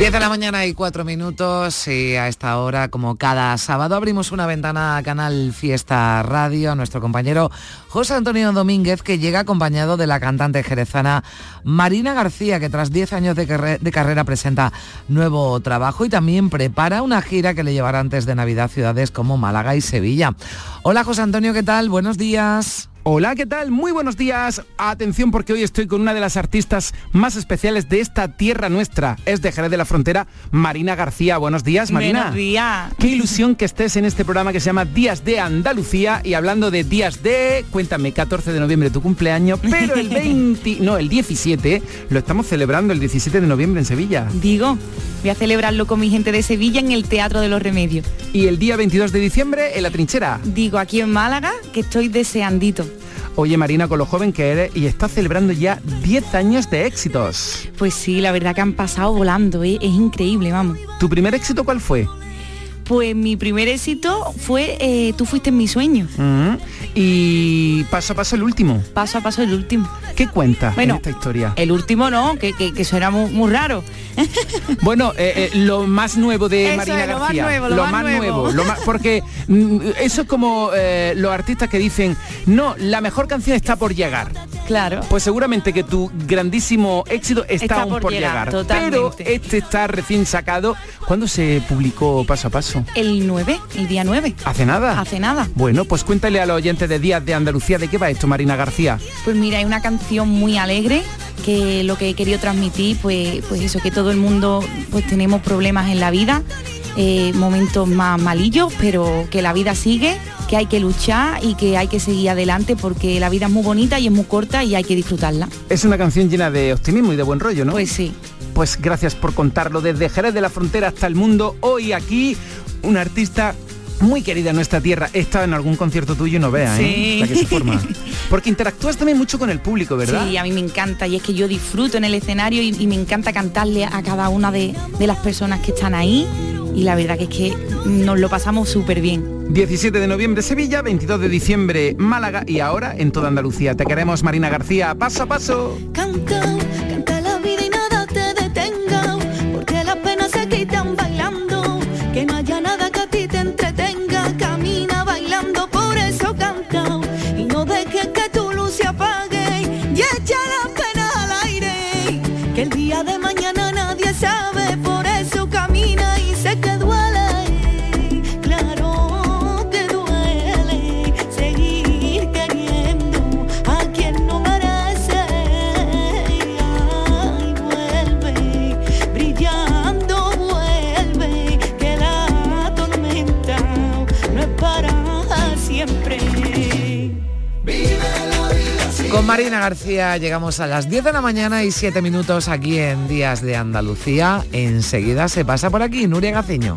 10 de la mañana y 4 minutos y a esta hora, como cada sábado, abrimos una ventana a Canal Fiesta Radio a nuestro compañero José Antonio Domínguez, que llega acompañado de la cantante jerezana Marina García, que tras 10 años de, de carrera presenta nuevo trabajo y también prepara una gira que le llevará antes de Navidad ciudades como Málaga y Sevilla. Hola José Antonio, ¿qué tal? Buenos días. Hola, ¿qué tal? Muy buenos días. Atención porque hoy estoy con una de las artistas más especiales de esta tierra nuestra. Es de Jerez de la Frontera, Marina García. Buenos días, Marina. Buenos días. Qué ilusión que estés en este programa que se llama Días de Andalucía. Y hablando de días de, cuéntame, 14 de noviembre tu cumpleaños, pero el 20, no, el 17, lo estamos celebrando el 17 de noviembre en Sevilla. Digo, voy a celebrarlo con mi gente de Sevilla en el Teatro de los Remedios. Y el día 22 de diciembre en la trinchera. Digo, aquí en Málaga, que estoy deseandito. Oye Marina, con lo joven que eres y estás celebrando ya 10 años de éxitos. Pues sí, la verdad que han pasado volando, ¿eh? es increíble, vamos. ¿Tu primer éxito cuál fue? Pues mi primer éxito fue eh, Tú fuiste en mi sueño. Y paso a paso el último. Paso a paso el último. ¿Qué cuenta bueno, en esta historia? El último no, que, que, que eso era muy, muy raro. bueno, eh, eh, lo más nuevo de Eso Marina es, lo García. más nuevo, lo más nuevo. lo más- porque mm, eso es como los artistas que dicen, no, la mejor canción está por llegar. Claro. Pues seguramente que tu grandísimo éxito está, Está aún por por, llegar. Pero este está recién sacado. ¿Cuándo se publicó paso a paso? El 9, el día 9. ¿Hace nada? Hace nada. Bueno, pues cuéntale a los oyentes de Días de Andalucía de qué va esto, Marina García. Pues mira, es una canción muy alegre que lo que he querido transmitir, pues, pues eso, que todo el mundo pues tenemos problemas en la vida, eh, momentos más malillos, pero que la vida sigue, que hay que luchar y que hay que seguir adelante porque la vida es muy bonita y es muy corta y hay que disfrutarla. Es una canción llena de optimismo y de buen rollo, ¿no? Pues sí. Pues gracias por contarlo desde Jerez de la Frontera hasta el mundo. Hoy aquí, un artista muy querida en nuestra tierra. He estado en algún concierto tuyo y no vea, ¿eh? Sí. La que se forma. Porque interactúas también mucho con el público, ¿verdad? Sí, a mí me encanta y es que yo disfruto en el escenario y, y me encanta cantarle a cada una de, de las personas que están ahí y la verdad que es que nos lo pasamos súper bien. 17 de noviembre Sevilla, 22 de diciembre Málaga y ahora en toda Andalucía. Te queremos Marina García, paso a paso. Marina García llegamos a las 10 de la mañana y 7 minutos aquí en Días de Andalucía. Enseguida se pasa por aquí Nuria Gaceño.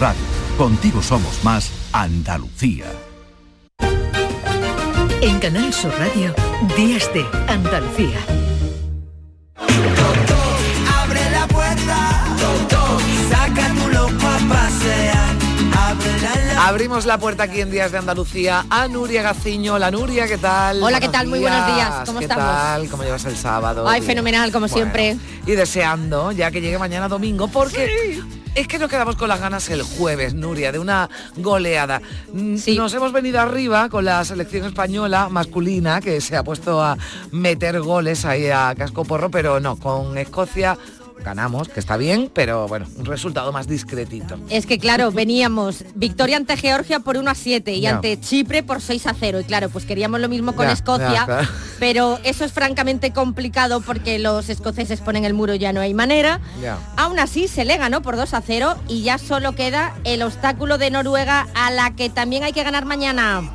Radio. Contigo somos más Andalucía. En Canal Sur Radio, Días de Andalucía. Abrimos la puerta aquí en Días de Andalucía a Nuria Gaciño. La Nuria, ¿qué tal? Hola, ¿qué tal? Muy buenos días. ¿Cómo ¿Qué estamos? tal? ¿Cómo llevas el sábado? Ay, Bien. fenomenal, como siempre. Y deseando ya que llegue mañana domingo, porque es que nos quedamos con las ganas el jueves, Nuria, de una goleada. Mm, Nos hemos venido arriba con la selección española masculina, que se ha puesto a meter goles ahí a casco porro, pero no, con Escocia ganamos, que está bien, pero bueno, un resultado más discretito. Es que claro, veníamos victoria ante Georgia por 1 a 7 y ante Chipre por 6 a 0. Y claro, pues queríamos lo mismo con Escocia, claro. pero eso es francamente complicado porque los escoceses ponen el muro ya no hay manera. Aún así se le ganó por 2 a 0 y ya solo queda el obstáculo de Noruega a la que también hay que ganar mañana.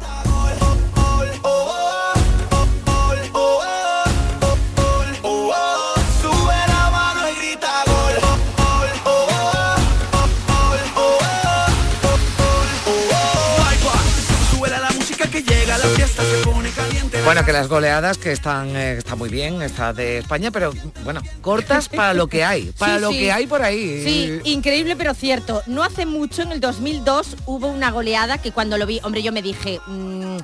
Bueno, que las goleadas que están eh, está muy bien, está de España, pero bueno, cortas para lo que hay, para Sí, lo sí. que hay por ahí. Sí, increíble pero cierto. No hace mucho, en el 2002, hubo una goleada que cuando lo vi, hombre, yo me dije, mm,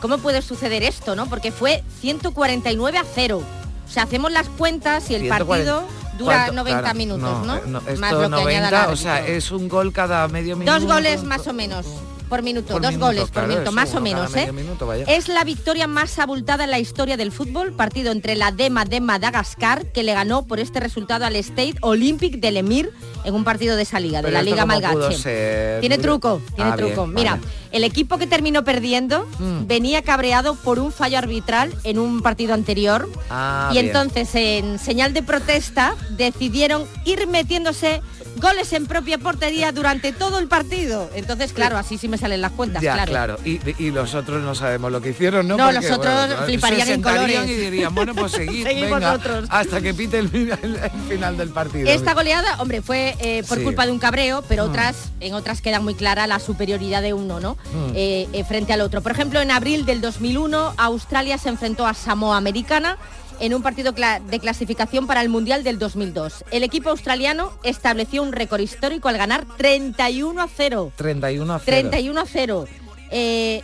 ¿cómo puede suceder esto, no? Porque fue 149 a 0. O sea, hacemos las cuentas y el 140. partido dura ¿Cuánto? 90 Claro, minutos, ¿no? eh, esto Más lo que añada 90, el o sea, es un gol cada medio minuto. Dos goles más o menos por minuto, Por dos minuto, goles claro, por minuto, más o uno menos, ¿eh? minuto. Es la victoria más abultada en la historia del fútbol, partido entre la Dema de Madagascar, que le ganó por este resultado al State Olympic del Emir en un partido de esa liga, de la Liga Malgache. Tiene truco, tiene Ah, truco. bien, Mira, vale. el equipo que terminó perdiendo Mm. venía cabreado por un fallo arbitral en un partido anterior Ah, y bien. entonces en señal de protesta decidieron ir metiéndose goles en propia portería durante todo el partido. Entonces, claro, así sí me salen las cuentas, Ya, claro. claro. Y, y los otros no sabemos lo que hicieron, ¿no? No, Porque, los otros bueno, fliparían se en colores. y dirían, bueno, pues seguid, venga, hasta que pite el, final- el final del partido. Esta goleada, hombre, fue eh, por Sí. culpa de un cabreo, pero Mm. otras, en otras queda muy clara la superioridad de uno, ¿no? Mm. Eh, eh, frente al otro. Por ejemplo, en abril del 2001, Australia se enfrentó a Samoa Americana en un partido de clasificación para el Mundial del 2002. El equipo australiano estableció un récord histórico al ganar 31 a 0. 31 a 0. 31 a 0. Eh,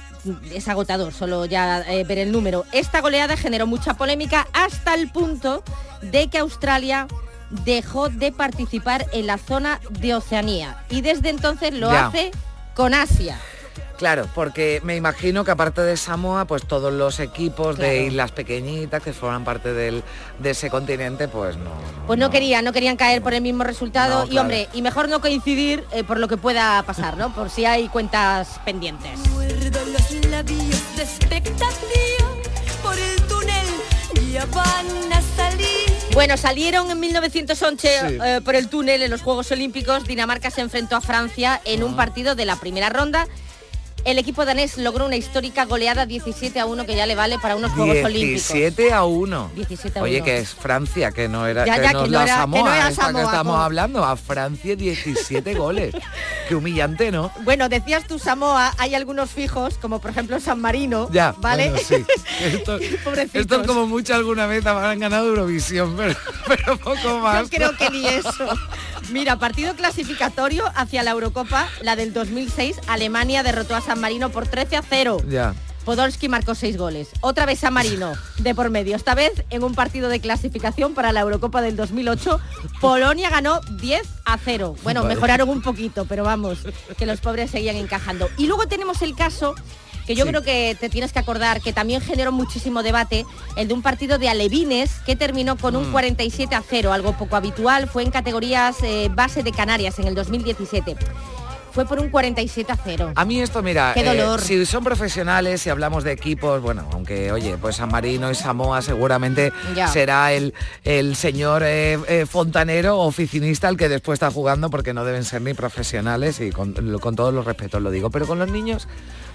es agotador solo ya eh, ver el número. Esta goleada generó mucha polémica hasta el punto de que Australia dejó de participar en la zona de Oceanía y desde entonces lo Ya. hace con Asia. Claro, porque me imagino que aparte de Samoa, pues todos los equipos de islas pequeñitas que forman parte del, de ese continente, pues no. Pues no, querían, no querían caer por el mismo resultado No, y claro. hombre, y mejor no coincidir eh, por lo que pueda pasar, ¿no? Por si hay cuentas pendientes. Muerdo los labios de expectación por el túnel ya van a salir. Bueno, salieron en 1911 Sí. eh, por el túnel en los Juegos Olímpicos. Dinamarca se enfrentó a Francia en Ah. un partido de la primera ronda. El equipo danés logró una histórica goleada 17 a 1 que ya le vale para unos Juegos Olímpicos. 17 a 1. 17 a Oye, 1. que es Francia, que no era, Ya, que ya, no que es no la era- que Samoa, no era esta que estamos hablando. A Francia 17 goles. Qué humillante, ¿no? Bueno, decías tú Samoa, hay algunos fijos, como por ejemplo San Marino, Ya, ¿vale? bueno, sí. Esto, esto como mucho alguna vez habrán ganado Eurovisión, pero, pero poco más. Yo creo que ni eso. Mira, partido clasificatorio hacia la Eurocopa, la del 2006, Alemania derrotó a San Marino por 13 a 0. Ya. Podolski marcó seis goles. Otra vez San Marino, de por medio. Esta vez en un partido de clasificación para la Eurocopa del 2008, Polonia ganó 10 a 0. Bueno, Vale. mejoraron un poquito, pero vamos, que los pobres seguían encajando. Y luego tenemos el caso que yo Sí. creo que te tienes que acordar, que también generó muchísimo debate, el de un partido de alevines que terminó con un Mm. 47 a 0, algo poco habitual, fue en categorías eh, base de Canarias en el 2017. Fue por un 47 a 0. A mí esto, mira, Qué eh, dolor. si son profesionales, si hablamos de equipos, bueno, aunque, oye, pues San Marino y Samoa seguramente Ya. será el, el señor eh, eh, fontanero o oficinista el que después está jugando porque no deben ser ni profesionales y con todos los respetos lo digo, pero con los niños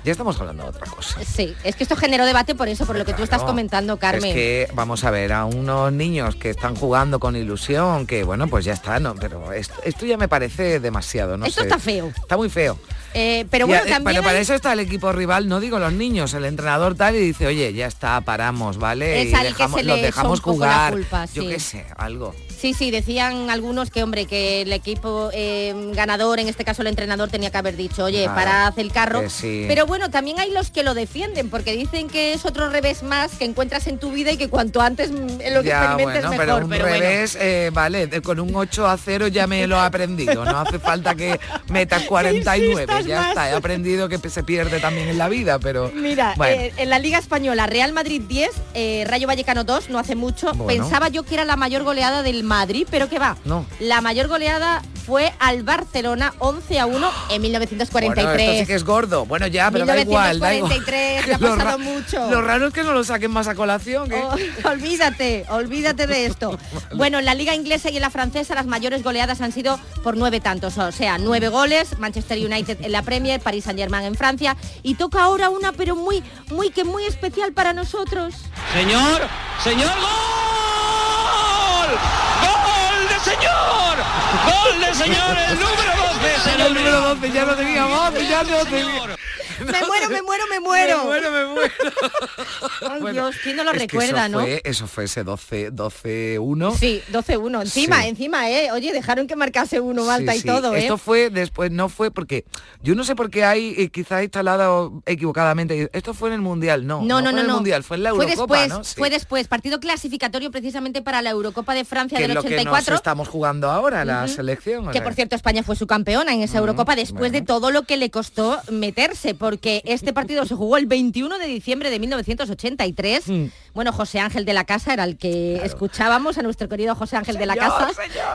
ya estamos hablando de otra cosa. Sí, es que esto generó debate por eso, por lo que tú estás comentando, Carmen. Es que, vamos a ver, a unos niños que están jugando con ilusión, que bueno, pues ya está, ¿no? Pero esto, esto ya me parece demasiado, no Esto sé. está feo. Está muy feo. Eh, pero bueno, eh, también pero para hay- eso está el equipo rival, no digo los niños, el entrenador tal y dice, oye, ya está, paramos, ¿vale? Es y que dejamos, se los dejamos jugar. culpa, Yo qué sé, algo. Sí, sí, decían algunos que, hombre, que el equipo eh, ganador, en este caso el entrenador, tenía que haber dicho, oye, Claro, parad el carro. sí. Pero bueno, también hay los que lo defienden, porque dicen que es otro revés más que encuentras en tu vida y que cuanto antes mm, lo que Ya, experimentes bueno, mejor. pero un bueno. revés, eh, vale, con un 8 a 0 ya me lo he aprendido. No hace falta que metas 49, insistas ya más. está. He aprendido que se pierde también en la vida, pero Mira, bueno. eh, en la Liga Española, Real Madrid 10, eh, Rayo Vallecano 2, no hace mucho. Bueno. Pensaba yo que era la mayor goleada del Madrid, pero que va. No. La mayor goleada fue al Barcelona 11 a 1 en 1943. Bueno, esto sí que es gordo. Bueno, ya, pero da igual, da igual. 1943, ha Lo pasado mucho. Lo raro es que no lo saquen más a colación. ¿eh? Oh, olvídate, olvídate de esto. Bueno, en la liga inglesa y en la francesa las mayores goleadas han sido por nueve tantos, o sea, nueve goles, Manchester United en la Premier, Paris Saint Germain en Francia y toca ahora una pero muy, muy que muy especial para nosotros. Señor, señor, gol. Gol de señor. Gol de señor, el número 12, El número 12 ya lo teníamos, ya lo teníamos. Me muero, me muero, me muero. Me muero, me muero. Ay, Dios, ¿quién no lo recuerda, eso no? Fue, eso fue ese 12, 12-1. Sí, 12-1. Encima, Sí. encima, ¿eh? Oye, dejaron que marcase uno Malta Sí, y todo, ¿eh? Esto fue después, no fue porque yo no sé por qué hay eh, quizás instalado equivocadamente. Esto fue en el mundial, no. No, no, fue no, en el no. mundial, fue en la Fue Eurocopa, después, ¿no? Fue después, partido clasificatorio precisamente para la Eurocopa de Francia que es del lo que nos 84. estamos jugando ahora, la Ujú. selección. Que sea. por cierto España fue su campeona en esa Eurocopa después de todo lo que le costó meterse, porque este partido se jugó el 21 de diciembre de 1983. Mm. Bueno, José Ángel de la Casa era el que escuchábamos, a nuestro querido José Ángel de la Señor, Casa,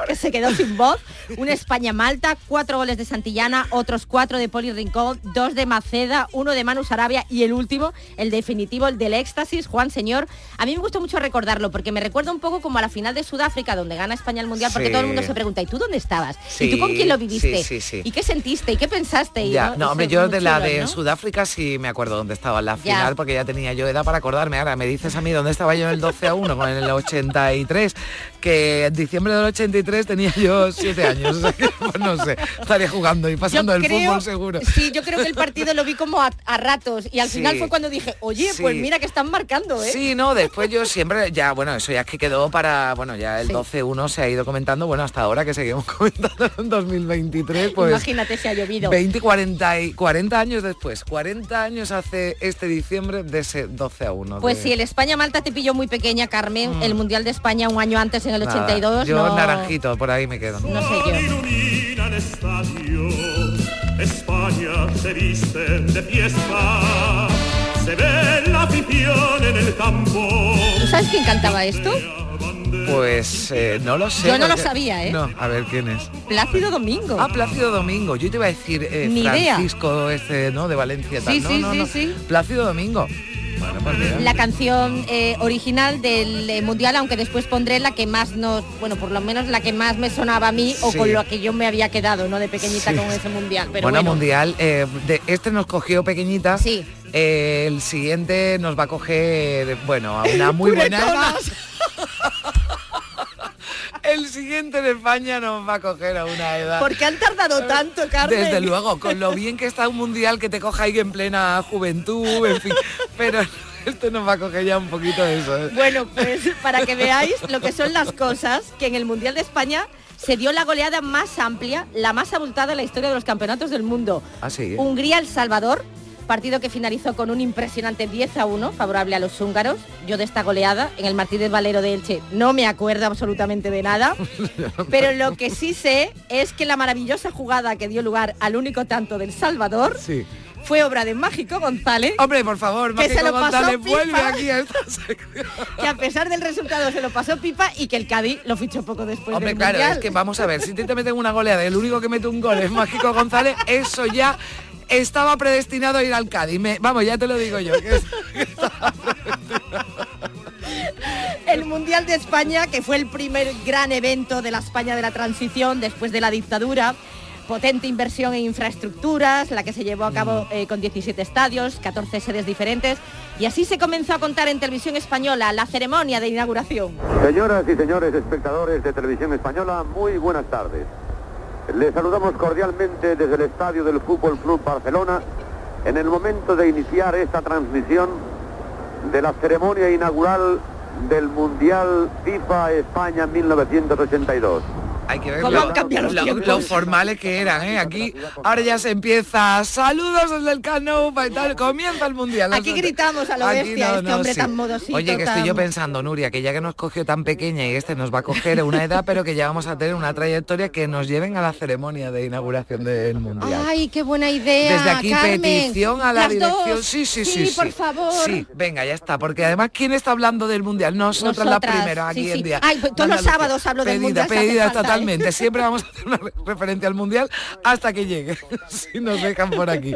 que se quedó sin voz. Un España-Malta, cuatro goles de Santillana, otros cuatro de Poli Rincón, dos de Maceda, uno de Manu Sarabia y el último, el definitivo, el del éxtasis, Juan Señor. A mí me gusta mucho recordarlo porque me recuerda un poco como a la final de Sudáfrica donde gana España el Mundial, porque todo el mundo se pregunta, ¿y tú dónde estabas? ¿Y tú con quién lo viviste? sí. ¿Y qué sentiste? ¿Y qué pensaste? Y, ¿no? hombre, yo de la de ¿no? Sudáfrica sí me acuerdo dónde estaba en la Ya. final, porque ya tenía yo edad para acordarme. Ahora me dices a mí dónde estaba yo en el 12 a 1 con el 83, que en diciembre del 83 tenía yo 7 años. O sea que, pues no sé, estaría jugando y pasando el creo- fútbol seguro. Sí, yo creo que el partido lo vi como a, a ratos y al Sí. final fue cuando dije, oye, Sí. pues mira que están marcando, ¿eh? Sí, no, después yo siempre, ya, bueno, eso ya es que quedó para, bueno, ya el 12-1 se ha ido comentando, bueno, hasta ahora que seguimos comentando en 2023, pues... Imagínate si ha llovido. 20, 40, y 40 años después, 40 años hace este diciembre de ese 12 a 1. Pues de- si el España-Malta te pilló muy pequeña, Carmen, el Mundial de España un año antes, en el Nada, 82, yo no, naranjito, por ahí me quedo. no sé yo. España se viste de fiesta, se ve la afición en el campo. ¿Tú sabes quién cantaba esto? Pues eh, no lo sé. Yo no lo sabía, ¿eh? No, a ver quién es. Plácido Domingo. Ah, Plácido Domingo. Yo te iba a decir eh, Ni idea. Francisco este, ¿no? De Valencia. Tal. Sí, no, sí, no, sí, sí. Plácido Domingo. Bueno, pues. La canción eh, original del eh, mundial, aunque después pondré la que más nos, bueno, por lo menos la que más me sonaba a mí o con lo que yo me había quedado, ¿no? De pequeñita Sí. con ese mundial. Pero bueno, bueno, mundial. eh, de, este nos cogió pequeñita. Sí. El siguiente nos va a coger, bueno, a una muy buena edad. El siguiente en España nos va a coger a una edad. ¿Por qué han tardado tanto, Carmen? Desde luego, con lo bien que está un mundial que te coja ahí en plena juventud, en fin. Pero esto nos va a coger ya un poquito de eso. ¿eh? Bueno, pues para que veáis lo que son las cosas, que en el Mundial de España se dio la goleada más amplia, la más abultada en la historia de los campeonatos del mundo. Ah, sí. Hungría-El Salvador, partido que finalizó con un impresionante 10 a 1 favorable a los húngaros. Yo de esta goleada en el Martínez Valero de Elche no me acuerdo absolutamente de nada, pero lo que sí sé es que la maravillosa jugada que dio lugar al único tanto del Salvador Sí. fue obra de Mágico González. Hombre, por favor, que se Mágico lo pasó González, pipa, vuelve aquí a esta que a pesar del resultado se lo pasó pipa y que el Cádiz lo fichó poco después Hombre, del claro, Mundial. es que vamos a ver, si te meten una goleada el único que mete un gol es Mágico González, eso ya estaba predestinado a ir al Cádiz. Me- vamos, ya te lo digo yo. que es- el Mundial de España, que fue el primer gran evento de la España de la transición después de la dictadura. Potente inversión en infraestructuras, la que se llevó a cabo Mm. eh, con 17 estadios, 14 sedes diferentes. Y así se comenzó a contar en televisión española la ceremonia de inauguración. Señoras y señores espectadores de Televisión Española, muy buenas tardes. Les saludamos cordialmente desde el estadio del Fútbol Club Barcelona en el momento de iniciar esta transmisión de la ceremonia inaugural del Mundial FIFA España 1982. Hay que ver ¿Cómo lo, han cambiado los lo- formales que eran, ¿eh? Aquí ahora ya se empieza, saludos desde el Canova y tal, comienza el Mundial. Aquí gritamos a lo Aquí bestia, no, este no, hombre sí. tan modosito. Oye, que estoy yo pensando, Nuria, que ya que nos cogió tan pequeña y este nos va a coger una edad, pero que ya vamos a tener una trayectoria que nos lleven a la ceremonia de inauguración del Mundial. Ay, qué buena idea. Desde aquí Carmen. petición a la Las dirección. dos. Sí, sí, sí, sí. por favor. Sí, venga, ya está. Porque además, ¿quién está hablando del Mundial? Nosotras, la Nosotras, primera aquí sí, en día. Ay, pues todos los sábados hablo del Mundial, Pedida. Totalmente. Siempre vamos a hacer una re- referencia al Mundial hasta que llegue. si nos dejan por aquí.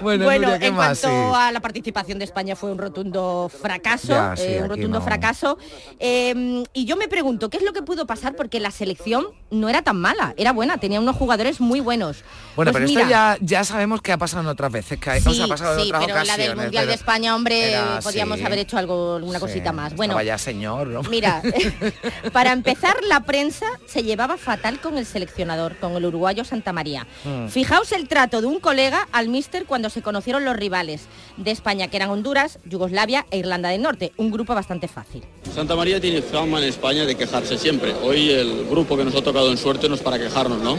Bueno, Bueno, Nuria, ¿qué en más? cuanto Sí. a la participación de España fue un rotundo fracaso, Ya, sí, eh, un rotundo no. fracaso. Eh, y yo me pregunto, ¿qué es lo que pudo pasar? Porque la selección no era tan mala, era buena, tenía unos jugadores muy buenos. Bueno, Pues pero mira, esto ya, ya sabemos que ha pasado en otras veces, que ha- Sí, os ha pasado en otras pero la del ocasiones. Mundial de España, hombre, era podíamos haber hecho algo, alguna cosita más. Bueno, estaba ya señor, ¿no? Mira, para empezar, la prensa se llevaba fatal con el seleccionador, con el uruguayo Santa María. Mm. Fijaos el trato de un colega al míster cuando se conocieron los rivales de España, que eran Honduras, Yugoslavia e Irlanda del Norte, un grupo bastante fácil. Santa María tiene fama en España de quejarse siempre. Hoy el grupo que nos ha tocado en suerte no es para quejarnos, ¿no?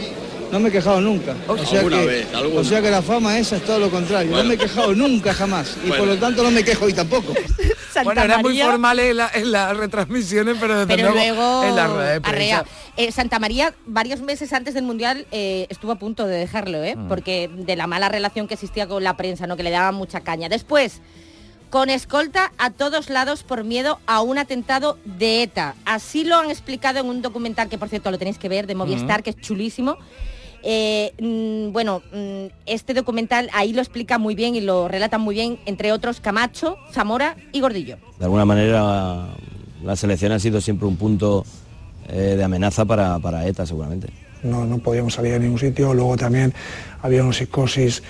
No me he quejado nunca. O sea, que, vez, alguna. o sea que la fama esa es todo lo contrario. Bueno. No me he quejado nunca jamás. Y Bueno. por lo tanto no me quejo hoy tampoco. Bueno, era muy María. formal en, la- en las retransmisiones, pero desde Pero luego, luego en la rueda de. Eh, Santa María varios meses antes del Mundial eh, estuvo a punto de dejarlo, ¿eh? Mm. porque de la mala relación que existía con la prensa, ¿no? que le daban mucha caña. Después, con escolta a todos lados por miedo a un atentado de ETA. Así lo han explicado en un documental que por cierto lo tenéis que ver de Movistar, Mm. que es chulísimo. Eh, mm, bueno, mm, este documental ahí lo explica muy bien y lo relatan muy bien, entre otros Camacho, Zamora y Gordillo. De alguna manera la selección ha sido siempre un punto eh, de amenaza para, para ETA seguramente. no, no podíamos salir a ningún sitio, luego también había una psicosis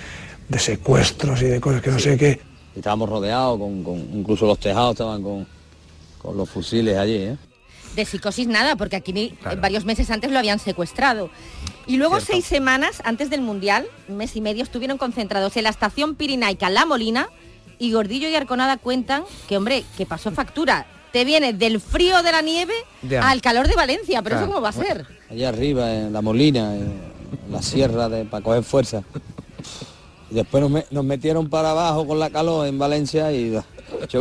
de secuestros y de cosas que no sé qué. Estábamos rodeados, con, con- incluso los tejados estaban con, con los fusiles allí, ¿eh? De psicosis nada, porque aquí varios meses antes lo habían secuestrado. Y luego seis semanas antes del Mundial, un mes y medio, estuvieron concentrados en la estación pirinaica La Molina y Gordillo y Arconada cuentan que, hombre, que pasó factura. Te viene del frío de la nieve Ya. al calor de Valencia, pero Claro. eso cómo va a ser. Allá arriba, en la molina, en la sierra, de, para coger fuerza. Y después nos, me- nos metieron para abajo con la calor en Valencia y yo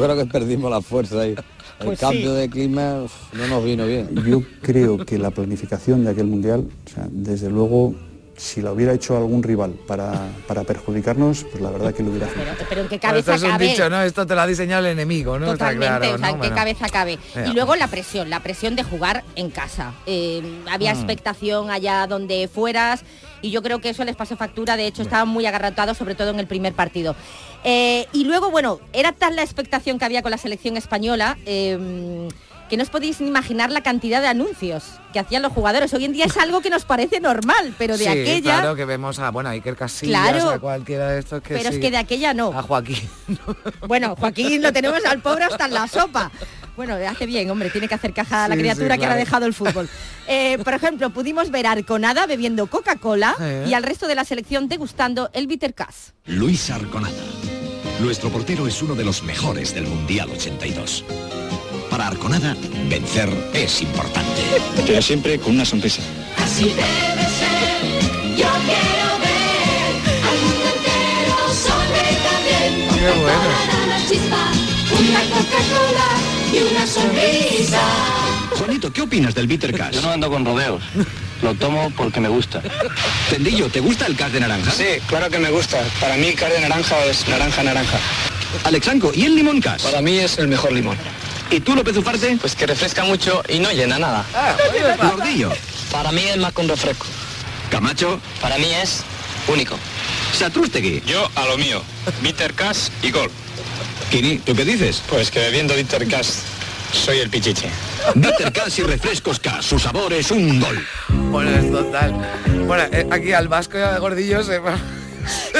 creo que perdimos la fuerza ahí. El Pues cambio sí. de clima no nos vino bien. Yo creo que la planificación de aquel mundial, o sea, desde luego, si lo hubiera hecho algún rival para, para perjudicarnos, pues la verdad que lo hubiera hecho. Pero, pero en qué Bueno, esto cabeza es un cabe. dicho, ¿no? Esto te lo ha diseñado el enemigo, ¿no? Está Totalmente, claro, o sea, ¿no? en qué Bueno. cabeza cabe. Y luego la presión, la presión de jugar en casa. Eh, había Mm. expectación allá donde fueras y yo creo que eso les pasó factura, de hecho estaban muy agarrotados, sobre todo en el primer partido. Eh, y luego, bueno, era tal la expectación que había con la selección española. eh, que no os podéis imaginar la cantidad de anuncios que hacían los jugadores. Hoy en día es algo que nos parece normal, pero de sí, aquella... claro que vemos a, bueno, a Iker Casillas, Claro. a cualquiera de estos que pero es que de aquella no. A Joaquín. Bueno, Joaquín lo tenemos al pobre hasta en la sopa. Bueno, hace bien, hombre, tiene que hacer caja a la Sí, criatura sí, que ahora ha dejado el fútbol. Eh, por ejemplo, pudimos ver a Arconada bebiendo Coca-Cola Eh. y al resto de la selección degustando el Bitter Cass. Luis Arconada. Nuestro portero es uno de los mejores del Mundial 82. Para Arconada, vencer es importante. Pero siempre con una sonrisa. Así debe ser, yo quiero ver al mundo entero sonreír también. Qué bueno. Una Coca-Cola y una sonrisa. Juanito, ¿qué opinas del Bitter Cash? Yo no ando con rodeos. Lo tomo porque me gusta. Tendillo, ¿te gusta el Cash de naranja? Sí, claro que me gusta. Para mí, carne naranja es naranja, naranja. Alexanco, ¿y el limón Cash? Para mí es el mejor limón. ¿Y tú, López Ufarte? Pues que refresca mucho y no llena nada. Gordillo. Para mí es más que un refresco. Camacho. Para mí es único. Satrústegui. Yo a lo mío. Bitter Cash y gol. Kini, ¿tú qué dices? Pues que bebiendo Bitter Cash soy el pichiche. Bitter Cash y refrescos Cash. Su sabor es un gol. Bueno, es total. Bueno, eh, aquí al Vasco y al Gordillo se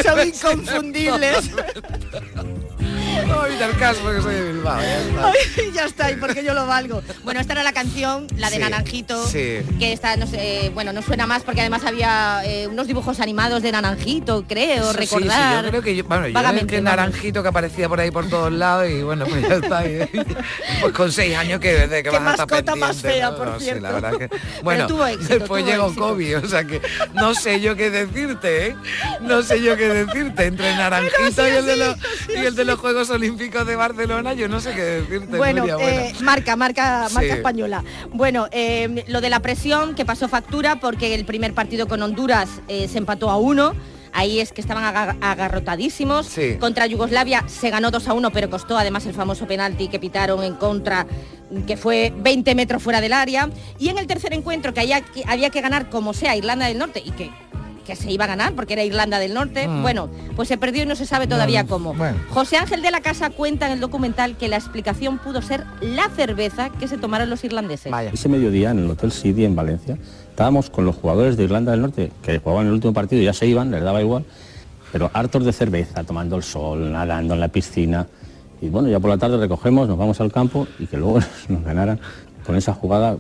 Son inconfundibles. No, Vital Cash porque soy de Bilbao. ya está. Ay, ya está, y porque yo lo valgo. Bueno, esta era la canción, la de Sí, Naranjito, sí. que está, no sé, eh, bueno, no suena más porque además había eh, unos dibujos animados de Naranjito, creo, sí, sí, recordar. yo creo que yo, bueno, yo que naranjito que aparecía por ahí por todos lados y bueno, pues ya está. y- pues con seis años que desde que vas a estar mascota más pendiente, fea, ¿no? por No sé, la verdad que bueno, tuvo éxito, después llegó éxito. COVID, o sea que no sé yo qué decirte, ¿eh? No sé yo qué decirte entre naranjito y el de los y el de los Juegos Olímpicos de Barcelona, yo no sé qué decirte. Bueno, Nuria, eh, marca, marca, Sí. marca española. Bueno, eh, lo de la presión que pasó factura porque el primer partido con Honduras eh, se empató a uno. Ahí es que estaban aga- agarrotadísimos. Sí. Contra Yugoslavia se ganó 2 a 1, pero costó además el famoso penalti que pitaron en contra, que fue 20 metros fuera del área. Y en el tercer encuentro, que había, que había que ganar como sea Irlanda del Norte, y que, que se iba a ganar porque era Irlanda del Norte, Mm. bueno, pues se perdió y no se sabe todavía cómo. bueno. José Ángel de la Casa cuenta en el documental que la explicación pudo ser la cerveza que se tomaron los irlandeses. Ese mediodía en el Hotel City en Valencia estábamos con los jugadores de Irlanda del Norte que jugaban el último partido y ya se iban, les daba igual, pero hartos de cerveza, tomando el sol, nadando en la piscina. Y bueno, ya por la tarde recogemos, nos vamos al campo y que luego nos ganaran con esa jugada.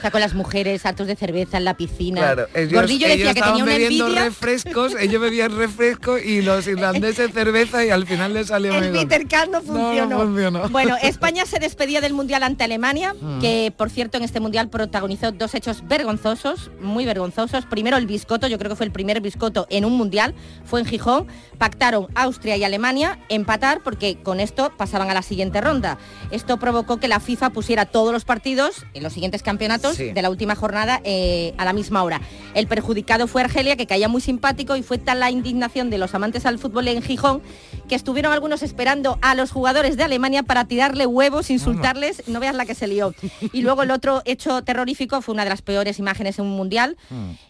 O sea, con las mujeres, hartos de cerveza en la piscina. Claro, ellos, Gordillo decía que tenía una bebiendo envidia. refrescos, ellos bebían refrescos y los irlandeses cerveza y al final les salió El. Peter No, funcionó. no funcionó. Bueno, España se despedía del Mundial ante Alemania, Mm. que por cierto en este Mundial protagonizó dos hechos vergonzosos, muy vergonzosos. Primero el biscoto, yo creo que fue el primer biscoto en un Mundial, fue en Gijón. Pactaron Austria y Alemania empatar porque con esto pasaban a la siguiente ronda. Esto provocó que la FIFA pusiera todos los partidos en los siguientes campeonatos Sí. de la última jornada eh, a la misma hora. El perjudicado fue Argelia, que caía muy simpático y fue tal la indignación de los amantes al fútbol en Gijón que estuvieron algunos esperando a los jugadores de Alemania para tirarle huevos, insultarles, no veas la que se lió. Y luego el otro hecho terrorífico fue una de las peores imágenes en un mundial,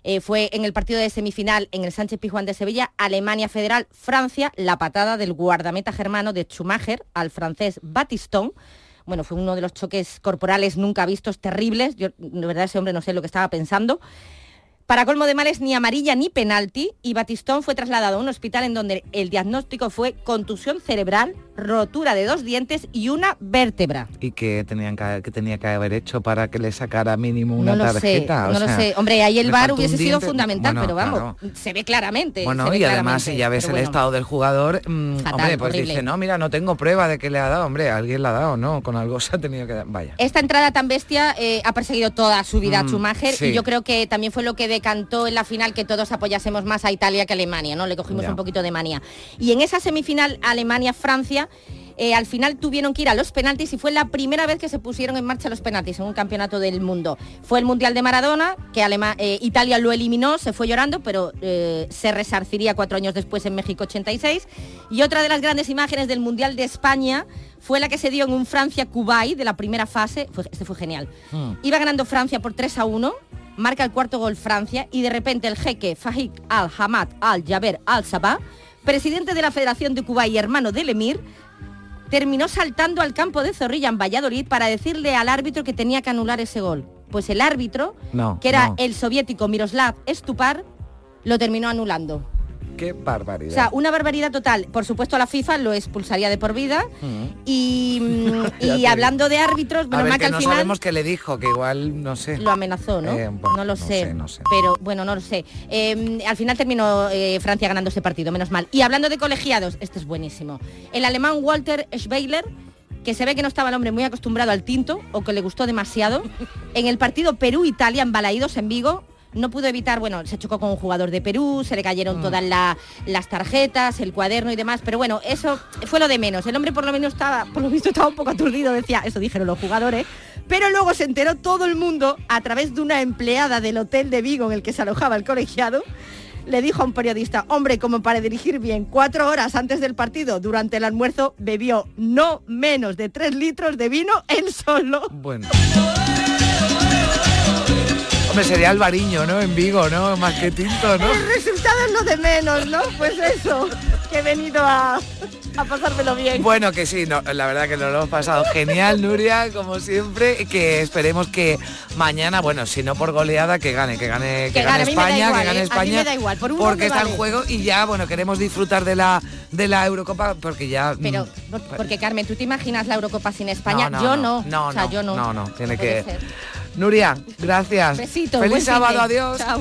eh, fue en el partido de semifinal en el Sánchez Pizjuán de Sevilla, Alemania Federal, Francia, la patada del guardameta germano de Schumacher al francés Batistón. Bueno, fue uno de los choques corporales nunca vistos, terribles. Yo, de verdad, ese hombre no sé lo que estaba pensando. Para colmo de males, ni amarilla ni penalti, y Batistón fue trasladado a un hospital en donde el diagnóstico fue contusión cerebral, rotura de dos dientes y una vértebra. ¿Y que tenían que, que tenía que haber hecho para que le sacara mínimo una no lo sé, tarjeta? O no lo sé. Hombre, ahí el un hubiese sido fundamental, Bueno, pero vamos, claro. se ve claramente. Bueno, ve y además si ya ves el bueno. estado del jugador, mm, Fatal, hombre, pues horrible. dice, no, mira, no tengo prueba de que le ha dado, hombre, alguien le ha dado, ¿no? Con algo se ha tenido que dar. Vaya. Esta entrada tan bestia eh, ha perseguido toda su vida a Mm, Schumacher sí. y yo creo que también fue lo que decantó en la final que todos apoyásemos más a Italia que a Alemania, ¿no? Le cogimos Ya. un poquito de manía. Y en esa semifinal Alemania-Francia, Eh, al final tuvieron que ir a los penaltis y fue la primera vez que se pusieron en marcha los penaltis en un campeonato del mundo. Fue el Mundial de Maradona, que Alema- eh, Italia lo eliminó, se fue llorando, pero eh, se resarciría cuatro años después en México 86. Y otra de las grandes imágenes del Mundial de España fue la que se dio en un Francia-Kuwait de la primera fase. Fue- este fue genial. Iba ganando Francia por 3 a 1, marca el cuarto gol Francia y de repente el jeque Fahik al-Hamad al-Jaber al-Sabah, presidente de la Federación de Kuwait y hermano del emir, terminó saltando al campo de Zorrilla en Valladolid para decirle al árbitro que tenía que anular ese gol. Pues el árbitro, No, que era no. el soviético Miroslav Stupar, lo terminó anulando. Qué barbaridad. O sea, una barbaridad total. Por supuesto, la FIFA lo expulsaría de por vida. Y, mm, y hablando de árbitros, ver, mal que que al no final sabemos qué le dijo, que igual, no sé. lo amenazó, ¿no? Eh, bueno, no lo no sé, sé, no sé. Pero bueno, no lo sé. Eh, al final terminó eh, Francia ganando ese partido, menos mal. Y hablando de colegiados, este es buenísimo. El alemán Walter Schweiler, que se ve que no estaba el hombre muy acostumbrado al tinto o que le gustó demasiado, en el partido Perú-Italia en Balaídos, en Vigo, no pudo evitar, bueno, se chocó con un jugador de Perú, se le cayeron Mm. todas la- las tarjetas, el cuaderno y demás, pero bueno, eso fue lo de menos. El hombre por lo menos estaba, por lo visto estaba un poco aturdido, decía, eso dijeron los jugadores, pero luego se enteró todo el mundo a través de una empleada del hotel de Vigo en el que se alojaba el colegiado, le dijo a un periodista, hombre, como para dirigir bien, cuatro horas antes del partido, durante el almuerzo, bebió no menos de tres litros de vino él solo. Bueno. Hombre, sería Alvariño, ¿no? En Vigo, ¿no? Más que tinto, ¿no? El resultado es lo de menos, ¿no? Pues eso, que he venido a, a pasármelo bien. Bueno, que sí, no, la verdad que nos lo hemos pasado genial, Nuria, como siempre, que esperemos que mañana, bueno, si no por goleada, que gane, que gane, que, Que gane España, igual, que gane ¿eh? España, me da igual, por uno porque está en vale. juego y ya, bueno, queremos disfrutar de la de la Eurocopa porque ya. Pero, mm, por- porque Carmen, ¿tú te imaginas la Eurocopa sin España? yo no. No, o sea, no, yo no. no, no, tiene que. ser. Nuria, gracias. Besito, Feliz sábado, adiós. Chao.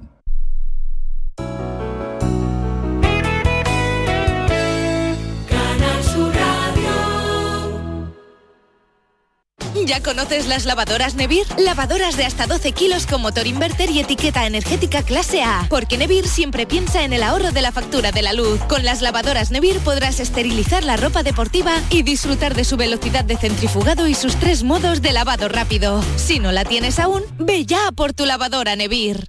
¿Ya conoces las lavadoras Nevir? Lavadoras de hasta 12 kilos con motor inverter y etiqueta energética clase A. Porque Nevir siempre piensa en el ahorro de la factura de la luz. Con las lavadoras Nevir podrás esterilizar la ropa deportiva y disfrutar de su velocidad de centrifugado y sus tres modos de lavado rápido. Si no la tienes aún, ve ya por tu lavadora Nevir.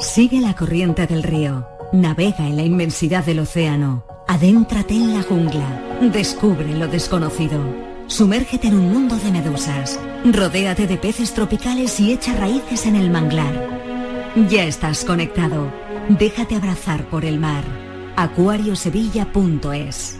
Sigue la corriente del río. Navega en la inmensidad del océano. Adéntrate en la jungla. Descubre lo desconocido. Sumérgete en un mundo de medusas. Rodéate de peces tropicales y echa raíces en el manglar. Ya estás conectado. Déjate abrazar por el mar. acuariosevilla.es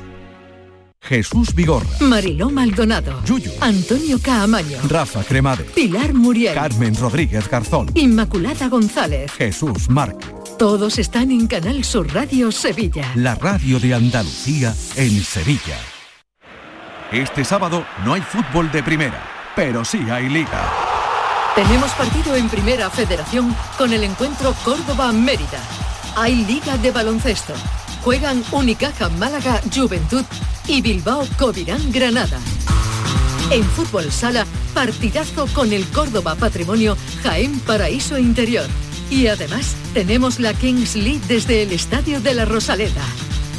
Jesús Vigorra, Mariló Maldonado. Yuyu. Antonio Caamaño. Rafa Cremades, Pilar Muriel. Carmen Rodríguez Garzón, Inmaculada González. Jesús Márquez. Todos están en Canal Sur Radio Sevilla. La radio de Andalucía en Sevilla. Este sábado no hay fútbol de primera, pero sí hay liga. Tenemos partido en Primera Federación con el encuentro Córdoba-Mérida. Hay Liga de Baloncesto. Juegan Unicaja Málaga Juventud y Bilbao Covirán Granada. En Fútbol Sala, partidazo con el Córdoba Patrimonio Jaén Paraíso Interior. Y además tenemos la Kings League desde el Estadio de la Rosaleda.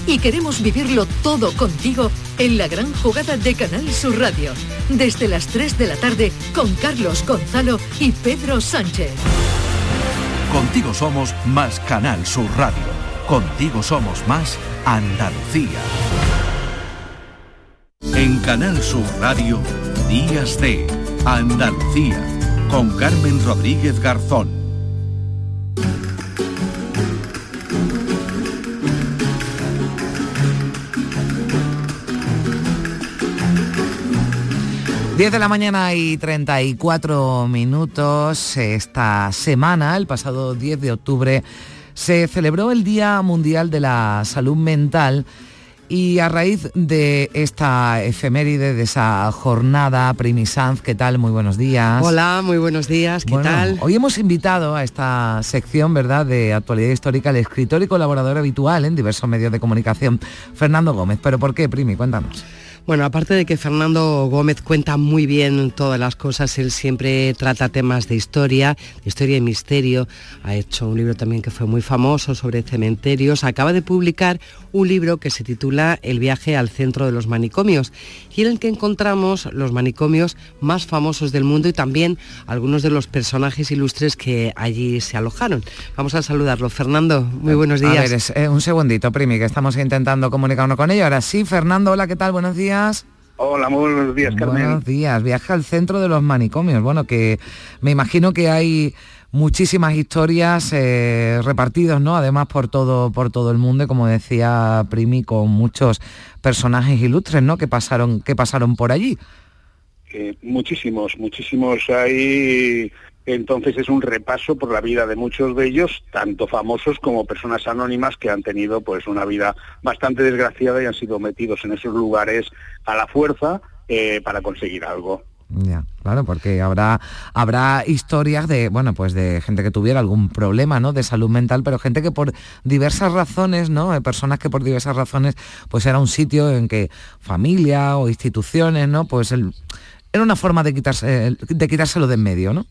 Y queremos vivirlo todo contigo en la gran jugada de Canal Sur Radio, desde las 3 de la tarde con Carlos Gonzalo y Pedro Sánchez. Contigo somos más Canal Sur Radio. Contigo somos más Andalucía. En Canal Sur Radio, Días de Andalucía, con Carmen Rodríguez Garzón. Diez de la mañana y 34 minutos. Esta semana, el pasado 10 de octubre, se celebró el Día Mundial de la Salud Mental y a raíz de esta efeméride, de esa jornada, Primi Sanz, ¿qué tal? Muy buenos días. Hola, muy buenos días, ¿qué Bueno, tal? Hoy hemos invitado a esta sección, ¿verdad?, de actualidad histórica, el escritor y colaborador habitual en diversos medios de comunicación, Fernando Gómez. ¿Pero por qué, Primi? Cuéntanos. Bueno, aparte de que Fernando Gómez cuenta muy bien todas las cosas, él siempre trata temas de historia, historia y misterio. Ha hecho un libro también que fue muy famoso sobre cementerios. Acaba de publicar un libro que se titula El viaje al centro de los manicomios y en el que encontramos los manicomios más famosos del mundo y también algunos de los personajes ilustres que allí se alojaron. Vamos a saludarlo. Fernando, muy buenos días. A ver, es- eh, un segundito, Primi, que estamos intentando comunicarnos con ellos. Ahora sí, Fernando, hola, ¿qué tal? Buenos días. Hola, muy buenos días, Carmen. Buenos días. Viaje al centro de los manicomios. Bueno, que me imagino que hay muchísimas historias eh, repartidas, ¿no? Además por todo, por todo el mundo, y como decía Primi, con muchos personajes ilustres, ¿no? Que pasaron, que pasaron por allí. Eh, muchísimos, muchísimos hay. Entonces es un repaso por la vida de muchos de ellos, tanto famosos como personas anónimas que han tenido pues una vida bastante desgraciada y han sido metidos en esos lugares a la fuerza eh, para conseguir algo. Ya, claro, porque habrá habrá historias de, bueno, pues de gente que tuviera algún problema, ¿no? De salud mental, pero gente que por diversas razones, ¿no? Eh, Personas que por diversas razones, pues era un sitio en que familia o instituciones, ¿no? Pues era una forma de quitarse de quitárselo de en medio, ¿no?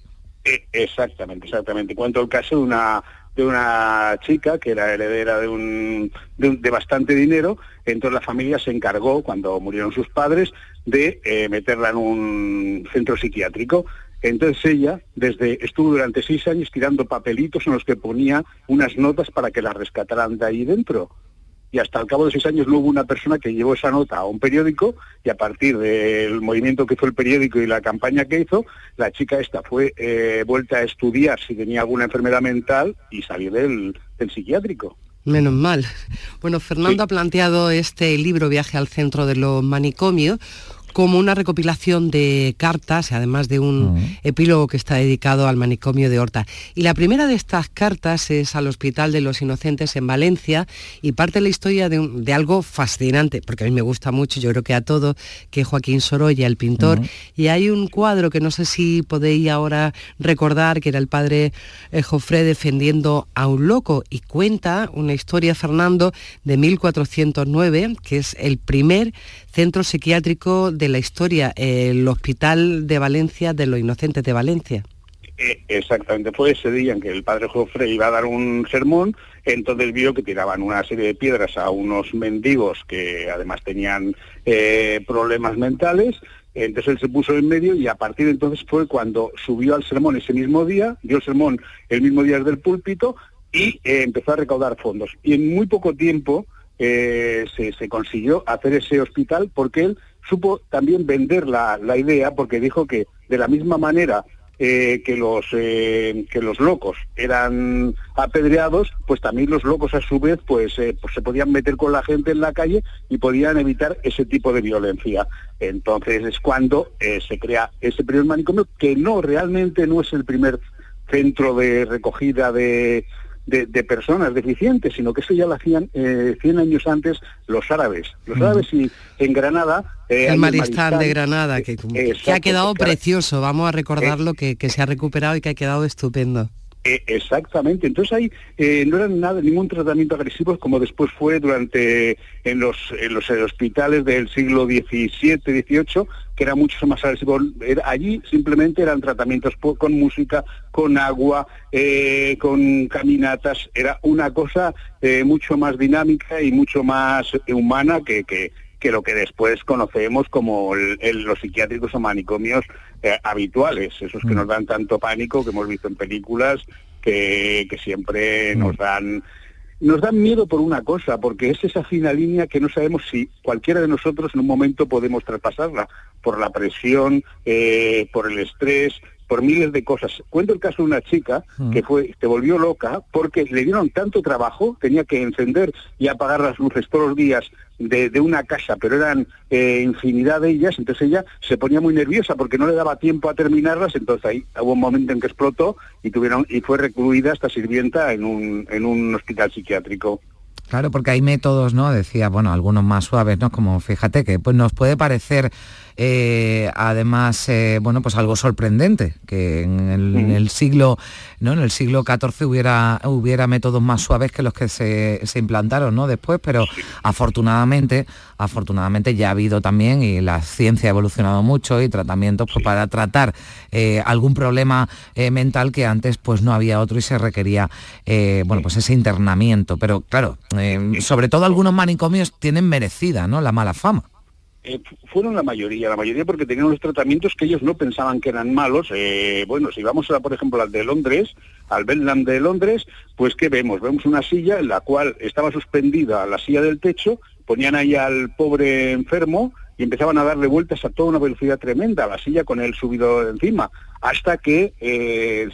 Eh, exactamente, exactamente. Cuento el caso de una de una chica que era heredera de un, de, un- de bastante dinero, entonces la familia se encargó, cuando murieron sus padres, de eh, meterla en un centro psiquiátrico. Entonces ella desde estuvo durante seis años tirando papelitos en los que ponía unas notas para que la rescataran de ahí dentro. Y hasta el cabo de seis años no hubo una persona que llevó esa nota a un periódico y a partir del movimiento que hizo el periódico y la campaña que hizo, la chica esta fue eh, vuelta a estudiar si tenía alguna enfermedad mental y salió del, del psiquiátrico. Menos mal. Bueno, Fernando ha planteado este libro Viaje al centro de los manicomios como una recopilación de cartas, además de un epílogo que está dedicado al manicomio de Horta. Y la primera de estas cartas es al Hospital de los Inocentes en Valencia y parte la historia de, un- de algo fascinante, porque a mí me gusta mucho, yo creo que a todos, que Joaquín Sorolla, el pintor, y hay un cuadro que no sé si podéis ahora recordar, que era el padre eh, Jofré defendiendo a un loco, y cuenta una historia, Fernando, de 1409, que es el primer centro psiquiátrico de la historia, el Hospital de Valencia de los Inocentes de Valencia. Eh, exactamente, fue ese día en que el padre Jofre iba a dar un sermón, entonces vio que tiraban una serie de piedras a unos mendigos que además tenían eh, problemas mentales, entonces él se puso en medio y a partir de entonces fue cuando subió al sermón ese mismo día, dio el sermón el mismo día desde el púlpito y eh, empezó a recaudar fondos. Y en muy poco tiempo eh, se, consiguió hacer ese hospital porque él supo también vender la, idea porque dijo que de la misma manera eh, que los eh, que los locos eran apedreados, pues también los locos a su vez pues, pues se podían meter con la gente en la calle y podían evitar ese tipo de violencia. Entonces es cuando se crea ese primer manicomio que no realmente no es el primer centro de recogida de, de, de personas deficientes, sino que eso ya lo hacían eh, 100 años antes los árabes. Los árabes y en Granada... eh, el un Maristán de Granada, que, que ha quedado precioso, vamos a recordarlo, que, que se ha recuperado y que ha quedado estupendo. Eh, exactamente. Entonces ahí eh, no era nada, ningún tratamiento agresivo como después fue durante en los, en los hospitales del siglo XVII, XVIII, que era mucho más agresivo. Allí simplemente eran tratamientos con música, con agua, eh, con caminatas. Era una cosa eh, mucho más dinámica y mucho más eh, humana que, que, que lo que después conocemos como el- el- los psiquiátricos o manicomios eh, habituales, esos que nos dan tanto pánico que hemos visto en películas que, que siempre nos dan nos dan miedo por una cosa, porque es esa fina línea que no sabemos si cualquiera de nosotros en un momento podemos traspasarla, por la presión, eh, por el estrés, por miles de cosas. Cuento el caso de una chica Mm. que fue, se volvió loca porque le dieron tanto trabajo, tenía que encender y apagar las luces todos los días de, de una casa, pero eran eh, infinidad de ellas, entonces ella se ponía muy nerviosa porque no le daba tiempo a terminarlas, entonces ahí hubo un momento en que explotó y tuvieron y fue recluida esta sirvienta en un, en un hospital psiquiátrico. Claro, porque hay métodos, ¿no? Decía, bueno, algunos más suaves, ¿no? Como fíjate que pues nos puede parecer eh, además, eh, bueno, pues algo sorprendente, que en el, en el siglo, ¿no? En el siglo XIV hubiera, hubiera métodos más suaves que los que se, se implantaron, ¿no? Después, pero afortunadamente, afortunadamente ya ha habido también, y la ciencia ha evolucionado mucho, y tratamientos pues, para tratar eh, algún problema mental que antes pues no había otro y se requería, bueno, pues ese internamiento. Pero claro, eh, sobre todo algunos manicomios tienen merecida, ¿no? La mala fama. Eh, fueron la mayoría, la mayoría porque tenían unos tratamientos que ellos no pensaban que eran malos. Eh, bueno, si vamos a, por ejemplo, al de Londres, al Bedlam de Londres, pues ¿qué vemos? Vemos una silla en la cual estaba suspendida la silla del techo, ponían ahí al pobre enfermo y empezaban a darle vueltas a toda una velocidad tremenda, la silla con él subido encima, hasta que eh,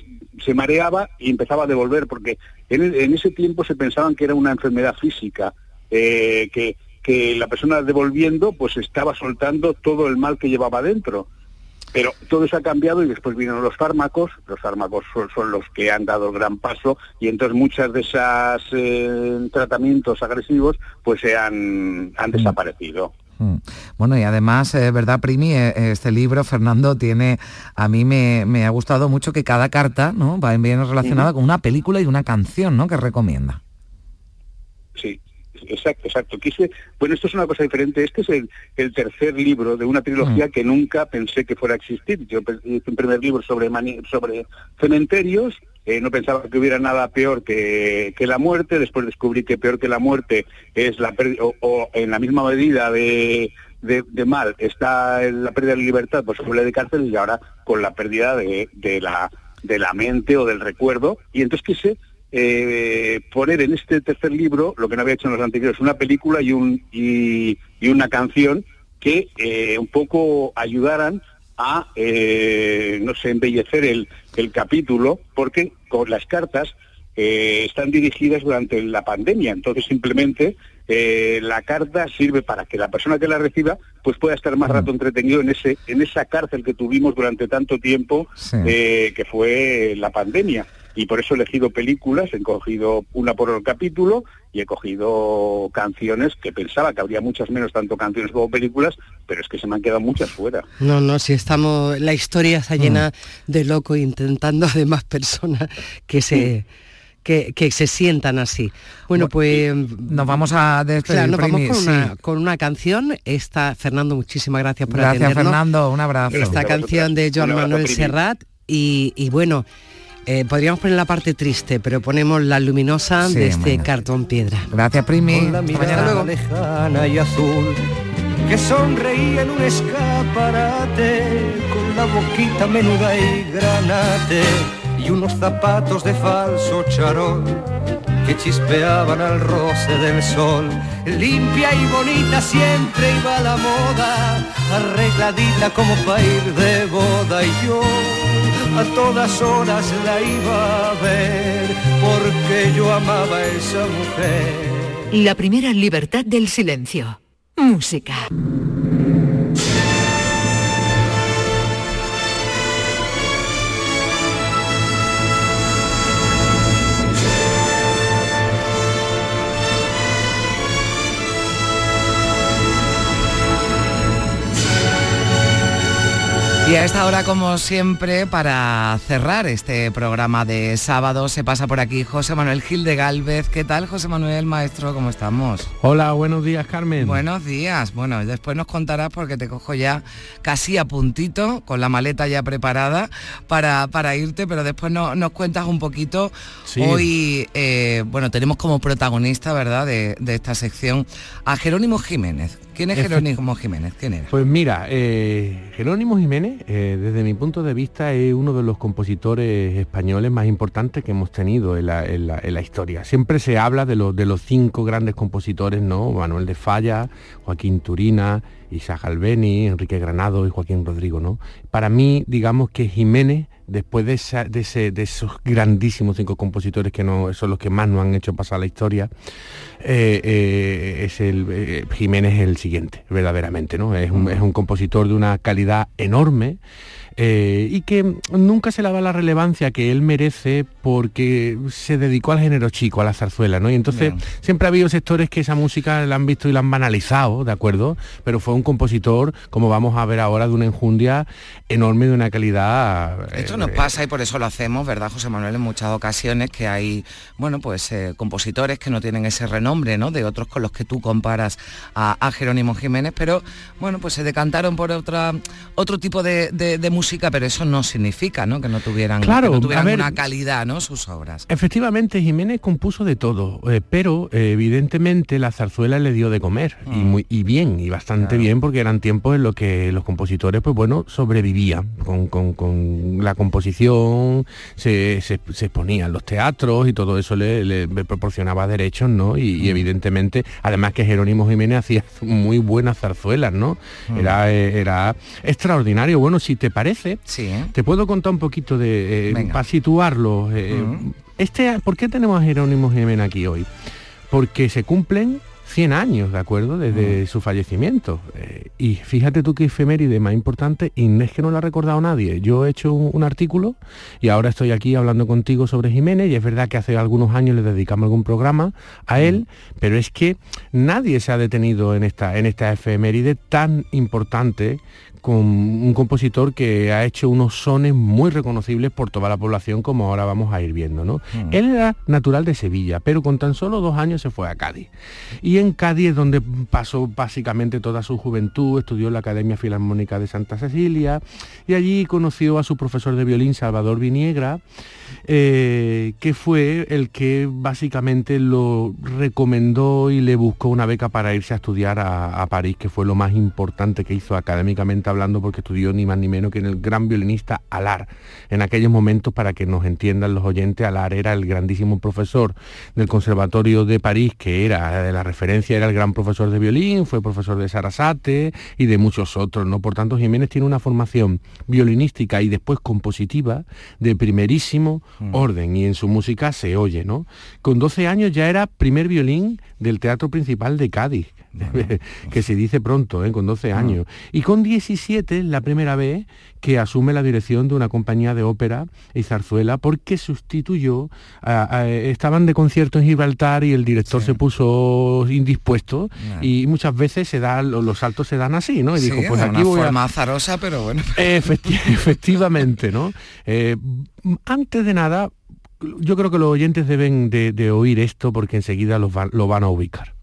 se mareaba y empezaba a devolver, porque en, en ese tiempo se pensaban que era una enfermedad física, eh, que que la persona devolviendo pues estaba soltando todo el mal que llevaba dentro. Pero todo eso ha cambiado y después vinieron los fármacos, los fármacos son, son los que han dado el gran paso y entonces muchas de esos tratamientos agresivos pues se han, han desaparecido. Mm. Bueno, y además, es verdad, Primi, eh, este libro, Fernando, tiene, a mí me, me ha gustado mucho que cada carta, ¿no? Va bien relacionada con una película y una canción, ¿no? Que recomienda. Sí, exacto, exacto. Quise, bueno, esto es una cosa diferente. Este es el, el tercer libro de una trilogía que nunca pensé que fuera a existir. Yo hice un primer libro sobre, mani- sobre cementerios, eh, no pensaba que hubiera nada peor que, que la muerte, después descubrí que peor que la muerte es la pérdida, o, en la misma medida de, de, mal está la pérdida de libertad por sobre de cárcel y ahora con la pérdida de, de la, de la mente o del recuerdo. Y entonces quise eh, poner en este tercer libro, lo que no había hecho en los anteriores, una película y, un, y, una canción que eh, un poco ayudaran a, no sé, embellecer el, el capítulo, porque con las cartas eh, están dirigidas durante la pandemia, entonces simplemente eh, la carta sirve para que la persona que la reciba pues pueda estar más rato entretenido en ese en esa cárcel que tuvimos durante tanto tiempo Sí. eh, que fue la pandemia y por eso he elegido películas, he cogido una por capítulo y he cogido canciones que pensaba que habría muchas menos tanto canciones como películas, pero es que se me han quedado muchas fuera. No, no, si estamos, la historia está llena de loco intentando además personas que se que, que se sientan así. Bueno, pues nos vamos a despedir, Claro, nos vamos con una, con una canción. Esta, Fernando, muchísimas gracias por Gracias, atendernos. Fernando, un abrazo. Esta Gracias canción de. Joan Manuel. Serrat y, y bueno, eh, podríamos poner la parte triste, pero ponemos la luminosa Sí, de este venga. cartón piedra. Gracias, Primi. Con la mirada mañana. lejana y azul que sonreía en un escaparate con la boquita menuda y granate y unos zapatos de falso charol que chispeaban al roce del sol. Limpia y bonita siempre iba a la moda, arregladita como para ir de boda y yo a todas horas la iba a ver porque yo amaba a esa mujer. La primera libertad del silencio. Música. A esta hora, como siempre, para cerrar este programa de sábado, se pasa por aquí José Manuel Gil de Galvez. ¿Qué tal, José Manuel, maestro? ¿Cómo estamos? Hola, buenos días, Carmen. Buenos días. Bueno, después nos contarás porque te cojo ya casi a puntito, con la maleta ya preparada para, para irte, pero después no- nos cuentas un poquito. Sí. Hoy, eh, bueno, tenemos como protagonista, ¿verdad?, de, de esta sección a Jerónimo Jiménez. ¿Quién es Jerónimo Jiménez? ¿Quién era? Pues mira, eh, Jerónimo Jiménez, eh, desde mi punto de vista, es uno de los compositores españoles más importantes que hemos tenido en la, en la- en la historia. Siempre se habla de, los de los cinco grandes compositores, ¿no? Manuel de Falla, Joaquín Turina, Isaac Albeni, Enrique Granado y Joaquín Rodrigo, ¿no? Para mí, digamos que Jiménez después de, esa- de ese- de esos grandísimos cinco compositores que no, son los que más nos han hecho pasar la historia, eh, eh, es el, eh, Jiménez es el siguiente, verdaderamente, ¿no? Es un, es un compositor de una calidad enorme. Eh, y que nunca se le da la relevancia que él merece porque se dedicó al género chico, a la zarzuela, ¿no? Y entonces Bien. siempre ha habido sectores que esa música la han visto y la han banalizado, ¿de acuerdo? Pero fue un compositor, como vamos a ver ahora, de una enjundia enorme, de una calidad... eh, Esto nos pasa y por eso lo hacemos, ¿verdad, José Manuel? En muchas ocasiones que hay, bueno, pues eh, compositores que no tienen ese renombre, ¿no? De otros con los que tú comparas a, a Jerónimo Jiménez, pero bueno, pues se decantaron por otra, otro tipo de, de- de música, pero eso no significa, ¿no? Que no tuvieran, Claro, que no tuvieran a ver, una calidad, ¿no? Sus obras. Efectivamente, Jiménez compuso de todo, eh, pero eh, evidentemente la zarzuela le dio de comer, y, Mm. muy, y bien, y bastante bien, porque eran tiempos en los que los compositores, pues bueno, sobrevivían con, con- con la composición, se, se, se exponían los teatros y todo eso le, le proporcionaba derechos, ¿no? Y, Mm. y evidentemente, además que Jerónimo Jiménez hacía muy buenas zarzuelas, ¿no? Mm. Era, eh, era extraordinario. Bueno, si te parece, te puedo contar un poquito de, eh, para situarlo. eh, este, ¿Por qué tenemos a Jerónimo Jiménez aquí hoy? Porque se cumplen 100 años, ¿de acuerdo? Desde su fallecimiento. Eh, y fíjate tú qué efeméride más importante, y es que no lo ha recordado nadie. Yo he hecho un, un artículo y ahora estoy aquí hablando contigo sobre Jiménez, y es verdad que hace algunos años le dedicamos algún programa a él, pero es que nadie se ha detenido en esta, en esta efeméride tan importante con un compositor que ha hecho unos sones muy reconocibles por toda la población, como ahora vamos a ir viendo. ¿no? Él era natural de Sevilla, pero con tan solo dos años se fue a Cádiz. Y en Cádiz es donde pasó básicamente toda su juventud, estudió en la Academia Filarmónica de Santa Cecilia y allí conoció a su profesor de violín, Salvador Viniegra, eh, que fue el que básicamente lo recomendó y le buscó una beca para irse a estudiar a, a París, que fue lo más importante que hizo académicamente hablando, porque estudió ni más ni menos que en el gran violinista Alar. En aquellos momentos, para que nos entiendan los oyentes, Alar era el grandísimo profesor del Conservatorio de París, que era de la referencia, era el gran profesor de violín, fue profesor de Sarasate y de muchos otros, ¿no? Por tanto, Jiménez tiene una formación violinística y después compositiva de primerísimo orden y en su música se oye, ¿no? Con 12 años ya era primer violín del Teatro Principal de Cádiz, que se dice pronto, ¿eh? con 12 años. Y con 17 es la primera vez que asume la dirección de una compañía de ópera y zarzuela porque sustituyó, a- a- estaban de concierto en Gibraltar y el director se puso indispuesto y muchas veces se da, lo- los saltos se dan así, ¿no? Y Sí, dijo, pues de aquí una voy a... azarosa, pero bueno. Efecti- efectivamente, ¿no? Eh, antes de nada, yo creo que los oyentes deben de, de oír esto porque enseguida los lo van a ubicar.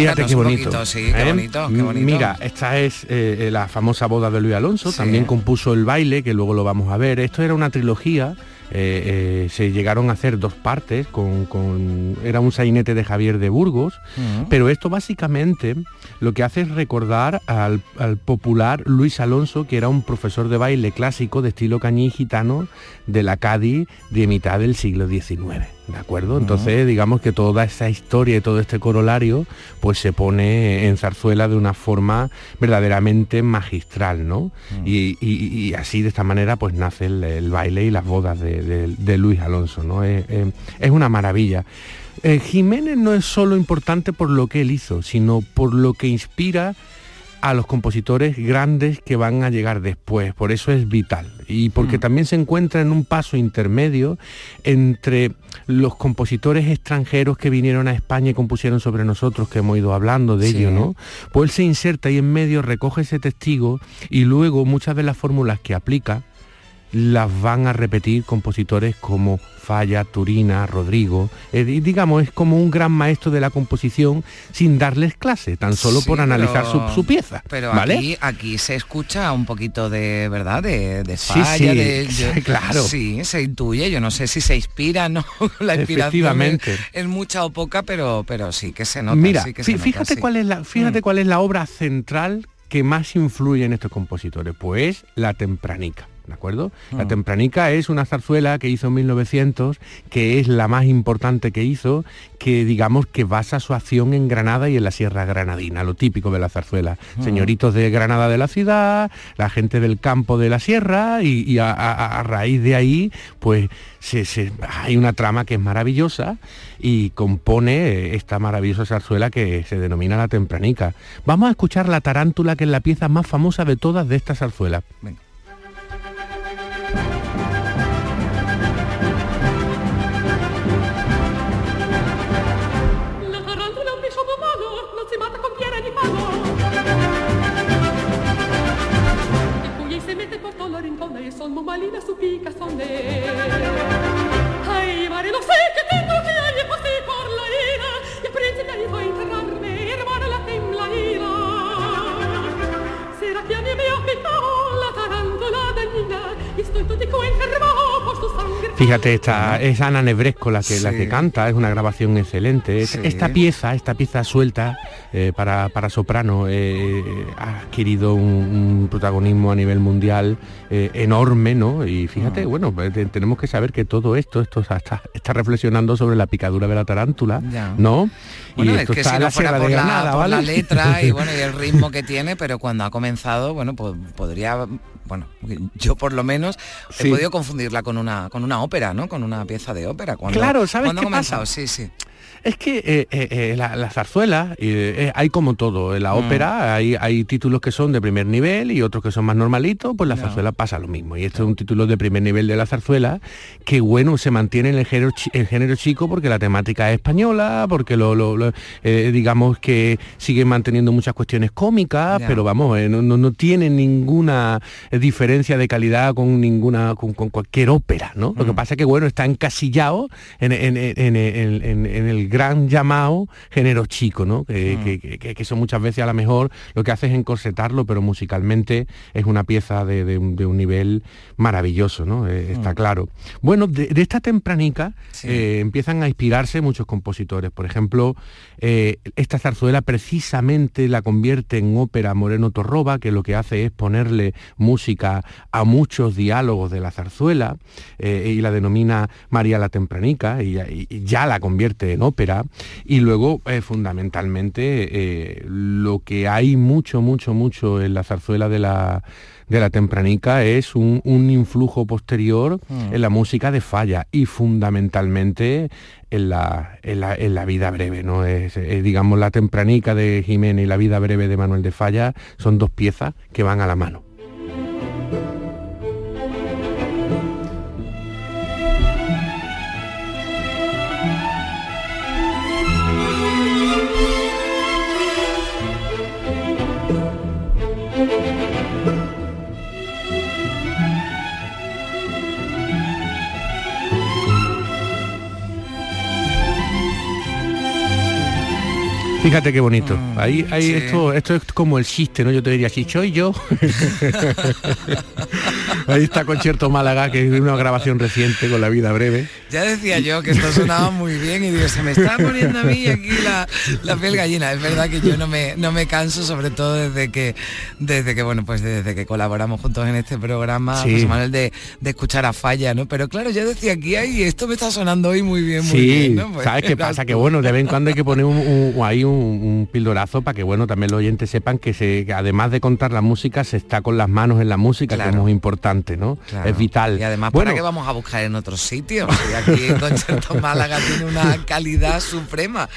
Fíjate qué bonito. poquito, sí, qué ¿eh? bonito, qué bonito. Mira, esta es eh, la famosa boda de Luis Alonso, Sí. también compuso el baile, que luego lo vamos a ver. Esto era una trilogía, eh, eh, se llegaron a hacer dos partes, con, con- era un sainete de Javier de Burgos, Mm. pero esto básicamente lo que hace es recordar al, al popular Luis Alonso, que era un profesor de baile clásico de estilo cañí gitano de la Cádiz de mitad del siglo XIX. ¿De acuerdo? Entonces, digamos que toda esa historia y todo este corolario, pues se pone en zarzuela de una forma verdaderamente magistral, ¿no? Y, y- y así, de esta manera, pues nace el, el baile y las bodas de, de- de Luis Alonso, ¿no? Es, es- es una maravilla. Eh, Jiménez no es solo importante por lo que él hizo, sino por lo que inspira a los compositores grandes que van a llegar después. Por eso es vital. Y porque también se encuentra en un paso intermedio entre los compositores extranjeros que vinieron a España y compusieron sobre nosotros, que hemos ido hablando de Sí. ello, ¿no? Pues él se inserta ahí en medio, recoge ese testigo y luego muchas de las fórmulas que aplica las van a repetir compositores como Falla, Turina, Rodrigo. Eh, di- digamos, es como un gran maestro de la composición sin darles clase, tan solo Sí, por analizar pero- su, su pieza. Pero ¿vale? aquí, aquí se escucha un poquito de verdad, de, de falla, sí, de, claro. Sí, se intuye, yo no sé si se inspira, ¿no? La inspiración Efectivamente. es, es mucha o poca, pero, pero sí que se nota. Mira, sí que se fíjate cuál es la, fíjate Mm. cuál es la obra central que más influye en estos compositores, pues la tempranica. ¿De acuerdo? La Mm. tempranica es una zarzuela que hizo en 1900, que es la más importante que hizo, que digamos que basa su acción en Granada y en la Sierra Granadina, lo típico de la zarzuela. Mm. Señoritos de Granada de la ciudad, la gente del campo de la sierra, y, y a, a- a raíz de ahí, pues se- se- hay una trama que es maravillosa y compone esta maravillosa zarzuela que se denomina la tempranica. Vamos a escuchar la tarántula, que es la pieza más famosa de todas de esta zarzuela. La Fíjate, esta es Ana Nebresco la que, la que canta, es una grabación excelente. Sí. Esta pieza, esta pieza suelta eh, para, para soprano, eh, ha adquirido un, un protagonismo a nivel mundial eh, enorme, ¿no? Y fíjate, bueno, pues, te- tenemos que saber que todo esto, esto está, está reflexionando sobre la picadura de la tarántula, Ya. ¿no? Bueno, y es que está si no la fuera por, de la, Granada, por la letra y bueno y el ritmo que tiene, pero cuando ha comenzado, bueno, pues podría, bueno, yo por lo menos he podido confundirla con una con una ópera, ¿no? Con una pieza de ópera. Cuando, Claro, ¿sabes cuando ha qué pasa? Sí, sí. Es que eh, eh, eh, la, la zarzuela, hay como todo, en la Mm. ópera hay, hay títulos que son de primer nivel y otros que son más normalitos, pues la zarzuela pasa lo mismo. Y este es un título de primer nivel de la zarzuela, que bueno, se mantiene en el género, el género chico porque la temática es española, porque lo, lo- lo, digamos que sigue manteniendo muchas cuestiones cómicas, pero vamos, eh, no, no- no tiene ninguna diferencia de calidad con ninguna, con, con cualquier ópera, ¿no? Lo que pasa es que bueno, está encasillado en, en- en- en- en- en- en el gran llamado género chico, ¿no? Que, que- que- que- que eso muchas veces a lo mejor lo que hace es encorsetarlo, pero musicalmente es una pieza de, de un, de un nivel maravilloso, ¿no? Eh, está claro. Bueno, de, de esta tempranica eh, empiezan a inspirarse muchos compositores. Por ejemplo, eh, esta zarzuela precisamente la convierte en ópera Moreno Torroba, que lo que hace es ponerle música a muchos diálogos de la zarzuela y la denomina María la Tempranica y, y ya la convierte en ópera. Y luego, eh, fundamentalmente, eh, lo que hay mucho, mucho, mucho en la zarzuela de la de la tempranica es un, un influjo posterior Mm. en la música de falla y fundamentalmente en la, en la, en la vida breve, ¿no? Es, eh, digamos, la tempranica de Jiménez y la vida breve de Manuel de Falla son dos piezas que van a la mano. Fíjate qué bonito. Ahí, ahí sí. esto, esto es como el chiste, ¿no? Yo te diría, si soy yo. ahí está Concierto Málaga, que es una grabación reciente con la vida breve. Ya decía yo que esto sonaba muy bien y digo, se me está poniendo a mí aquí la, la piel gallina. Es verdad que yo no me, no me canso, sobre todo desde que, desde que, bueno, pues desde que colaboramos juntos en este programa, Sí. José Manuel, de, de escuchar a Falla, ¿no? Pero claro, yo decía aquí, ay, esto me está sonando hoy muy bien, muy Sí, bien, ¿no? Pues, ¿sabes qué pasa? Que bueno, de vez en cuando hay que poner un, un- ahí un, un pildorazo para que bueno, también los oyentes sepan que, se, que además de contar la música, se está con las manos en la música, que es muy importante, ¿no? Claro. Es vital. Y además, bueno, ¿para qué vamos a buscar en otros sitios? Aquí en Concierto Málaga tiene una calidad suprema.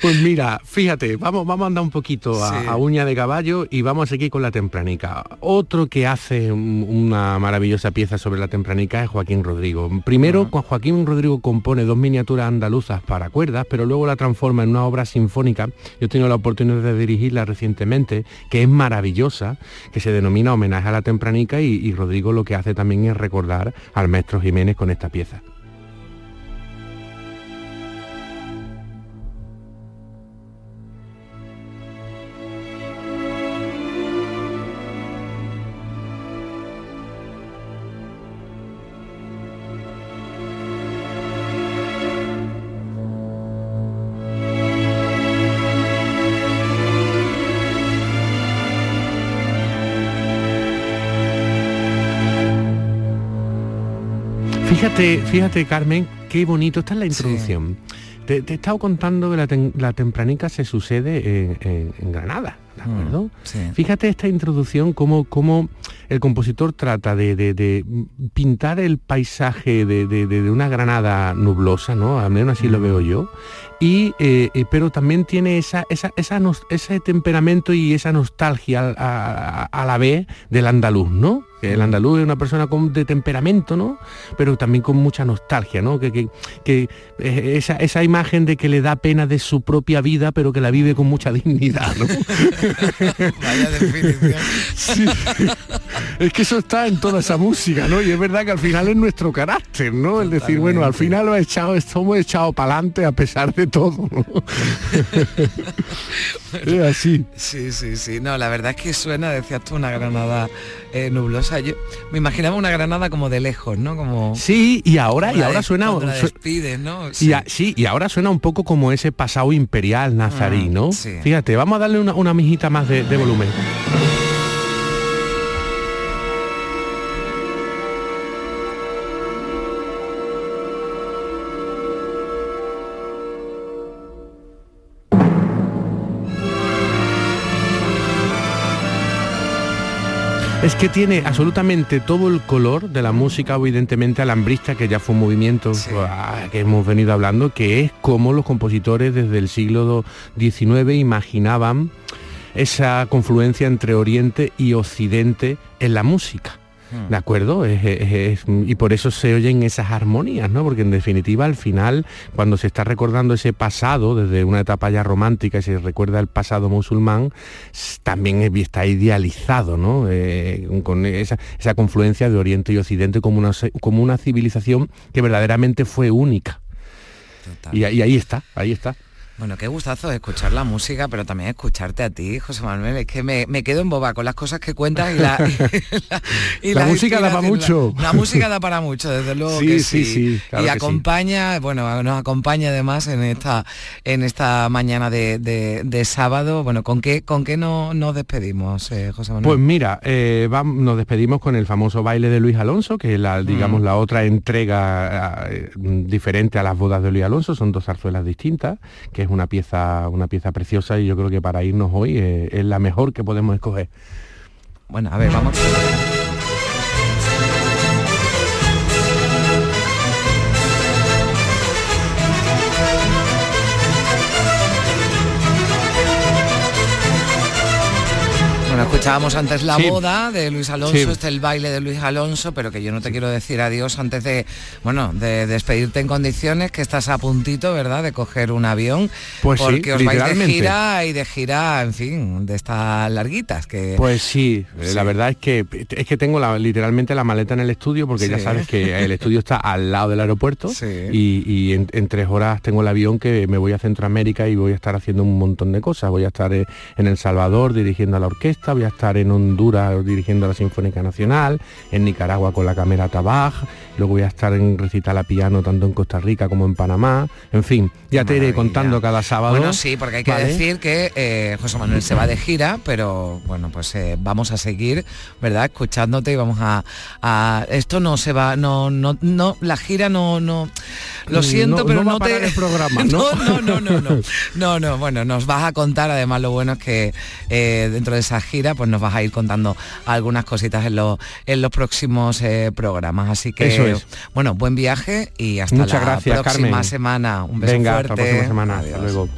Pues mira, fíjate, vamos, vamos a andar un poquito a, Sí. a uña de caballo y vamos a seguir con la tempranica. Otro que hace un- una maravillosa pieza sobre la tempranica es Joaquín Rodrigo. Primero, Juan Joaquín Rodrigo compone dos miniaturas andaluzas para cuerdas, pero luego la transforma en una obra sinfónica. Yo he tenido la oportunidad de dirigirla recientemente, que es maravillosa, que se denomina Homenaje a la tempranica y, y Rodrigo lo que hace también es recordar al maestro Jiménez con esta pieza. Fíjate, fíjate Carmen, qué bonito, esta es la introducción. Te, te he estado contando que la, tem- la tempranica se sucede en, en- en Granada, ¿de acuerdo? Fíjate esta introducción, cómo, cómo el compositor trata de, de- de pintar el paisaje de, una Granada nublosa, ¿no? Al menos así lo veo yo. Y, eh, eh, pero también tiene esa, esa, esa nos- ese temperamento y esa nostalgia a, a- a la vez del andaluz, ¿no? El andaluz es una persona con, de temperamento, ¿no? Pero también con mucha nostalgia, ¿no? Que, que- que, eh, esa, esa imagen de que le da pena de su propia vida, pero que la vive con mucha dignidad, ¿no? Vaya definición. Sí. Es que eso está en toda esa música, ¿no? Y es verdad que al final es nuestro carácter, ¿no? El decir, bueno, al final lo he echado, estamos echado para adelante a pesar de todo. ¿no? es así. Sí, sí, sí. No, la verdad es que suena, decías tú, una granada eh, nublosa. Yo me imaginaba una granada como de lejos, ¿no? Como Sí, y ahora, y ahora suena... despides, ¿no? Y a- sí, y ahora suena un poco como ese pasado imperial nazarí, ¿no? Fíjate, vamos a darle una, una mijita más de, de volumen. Es que tiene absolutamente todo el color de la música, evidentemente alambrista, que ya fue un movimiento ah, que hemos venido hablando, que es como los compositores desde el siglo XIX imaginaban esa confluencia entre Oriente y Occidente en la música. ¿De acuerdo? Es- es- es- y por eso se oyen esas armonías, ¿no? Porque en definitiva al final, cuando se está recordando ese pasado, desde una etapa ya romántica y se recuerda el pasado musulmán, también es- está idealizado, ¿no? Eh, con esa, esa confluencia de Oriente y Occidente como una, como una civilización que verdaderamente fue única. Y ahí está, ahí está. Bueno, qué gustazo escuchar la música, pero también escucharte a ti, José Manuel. Es que me, me quedo en boba con las cosas que cuentas y la... y La música da para mucho. La, música da para mucho, desde luego Sí, que sí, sí. claro y que sí. acompaña, bueno, nos acompaña además en esta en esta mañana de, de- de sábado. Bueno, ¿con qué con qué no, nos despedimos, eh, José Manuel? Pues mira, eh, vam- nos despedimos con el famoso baile de Luis Alonso, que es la, digamos, Mm. la otra entrega eh, diferente a las bodas de Luis Alonso, son dos zarzuelas distintas, que es una pieza, una pieza preciosa y yo creo que para irnos hoy eh, es la mejor que podemos escoger. Bueno, a ver, vamos. Escuchábamos antes la Sí. boda de Luis Alonso, Sí. este el baile de Luis Alonso, pero que yo no te quiero decir adiós antes de, bueno, de despedirte en condiciones, que estás a puntito, ¿verdad?, de coger un avión, Pues sí, porque os vais de gira y de gira, en fin, de estas larguitas que Pues sí, eh, la verdad es que es que tengo la- literalmente la maleta en el estudio porque ya sabes que el estudio está al lado del aeropuerto y en, en tres horas tengo el avión que me voy a Centroamérica y voy a estar haciendo un montón de cosas. Voy a estar eh, en El Salvador dirigiendo a la orquesta, voy a estar en Honduras dirigiendo a la Sinfónica Nacional, en Nicaragua con la Cámara Tabaj, luego voy a estar en recital a piano tanto en Costa Rica como en Panamá. En fin, ya te iré contando cada sábado. Bueno, sí, porque hay que ¿vale? decir que eh, José Manuel se va de gira, pero bueno, pues eh, vamos a seguir, ¿verdad? Escuchándote y vamos a, a- esto no se va, no, no, no, la gira no, no, lo No- siento, pero no a te el programa, ¿no? no, no, no, no, no, no, no, bueno, nos vas a contar, además lo bueno es que eh, dentro de esa gira, pues nos vas a ir contando algunas cositas en, los en los próximos eh, programas. Así que, Eso es. bueno, buen viaje y hasta Muchas la gracias, próxima Carmen. semana. Un beso Venga, fuerte. hasta la próxima semana. Hasta luego.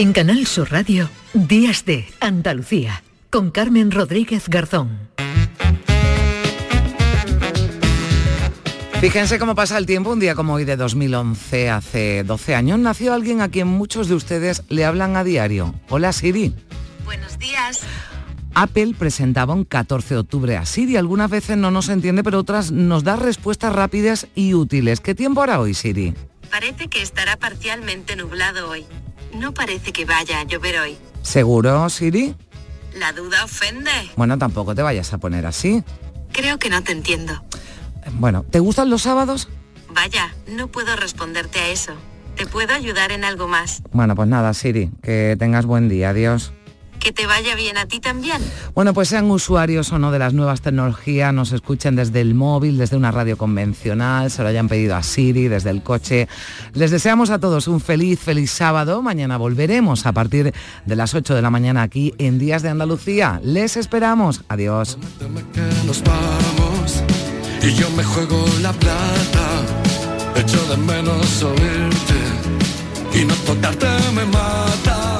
En Canal Sur Radio, Días de Andalucía, con Carmen Rodríguez Garzón. Fíjense cómo pasa el tiempo, un día como hoy de 2011, hace 12 años, nació alguien a quien muchos de ustedes le hablan a diario. Hola Siri. Buenos días. Apple presentaba un 14 de octubre a Siri. Algunas veces no nos entiende, pero otras nos da respuestas rápidas y útiles. ¿Qué tiempo hará hoy, Siri? Parece que estará parcialmente nublado hoy. No parece que vaya a llover hoy. ¿Seguro, Siri? La duda ofende. Bueno, tampoco te vayas a poner así. Creo que no te entiendo. Bueno, ¿te gustan los sábados? Vaya, no puedo responderte a eso. ¿Te puedo ayudar en algo más? Bueno, pues nada, Siri, que tengas buen día. Adiós. Que te vaya bien a ti también. Bueno, pues sean usuarios o no de las nuevas tecnologías, nos escuchen desde el móvil, desde una radio convencional, se lo hayan pedido a Siri, desde el coche. Les deseamos a todos un feliz, feliz sábado. Mañana volveremos a partir de las 8 de la mañana aquí en Días de Andalucía. Les esperamos. Adiós. que nos vamos y yo me juego la plata. Echo de menos oírte y no tocarte me mata.